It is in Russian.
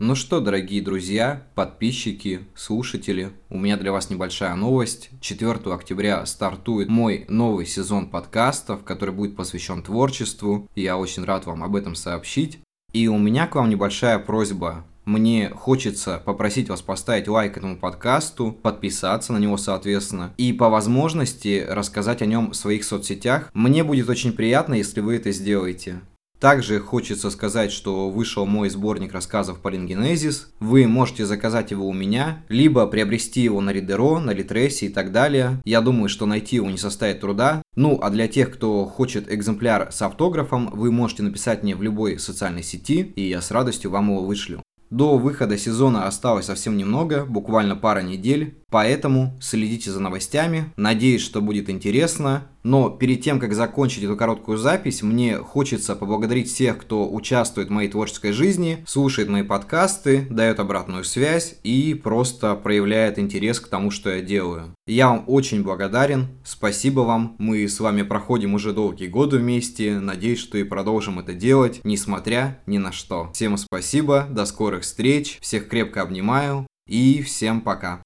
Ну что, дорогие друзья, подписчики, слушатели, у меня для вас небольшая новость. 4 октября стартует мой новый сезон подкастов, который будет посвящен творчеству. Я очень рад вам об этом сообщить. И у меня к вам небольшая просьба. Мне хочется попросить вас поставить лайк этому подкасту, подписаться на него, соответственно, и по возможности рассказать о нем в своих соцсетях. Мне будет очень приятно, если вы это сделаете. Также хочется сказать, что вышел мой сборник рассказов по Лингенезис. Вы можете заказать его у меня, либо приобрести его на Ридеро, на Литресе и так далее. Я думаю, что найти его не составит труда. Ну, а для тех, кто хочет экземпляр с автографом, вы можете написать мне в любой социальной сети, и я с радостью вам его вышлю. До выхода сезона осталось совсем немного, буквально пара недель, поэтому следите за новостями. Надеюсь, что будет интересно. Но перед тем, как закончить эту короткую запись, мне хочется поблагодарить всех, кто участвует в моей творческой жизни, слушает мои подкасты, дает обратную связь и просто проявляет интерес к тому, что я делаю. Я вам очень благодарен, спасибо вам, мы с вами проходим уже долгие годы вместе, надеюсь, что и продолжим это делать, несмотря ни на что. Всем спасибо, до скорых встреч, всех крепко обнимаю и всем пока.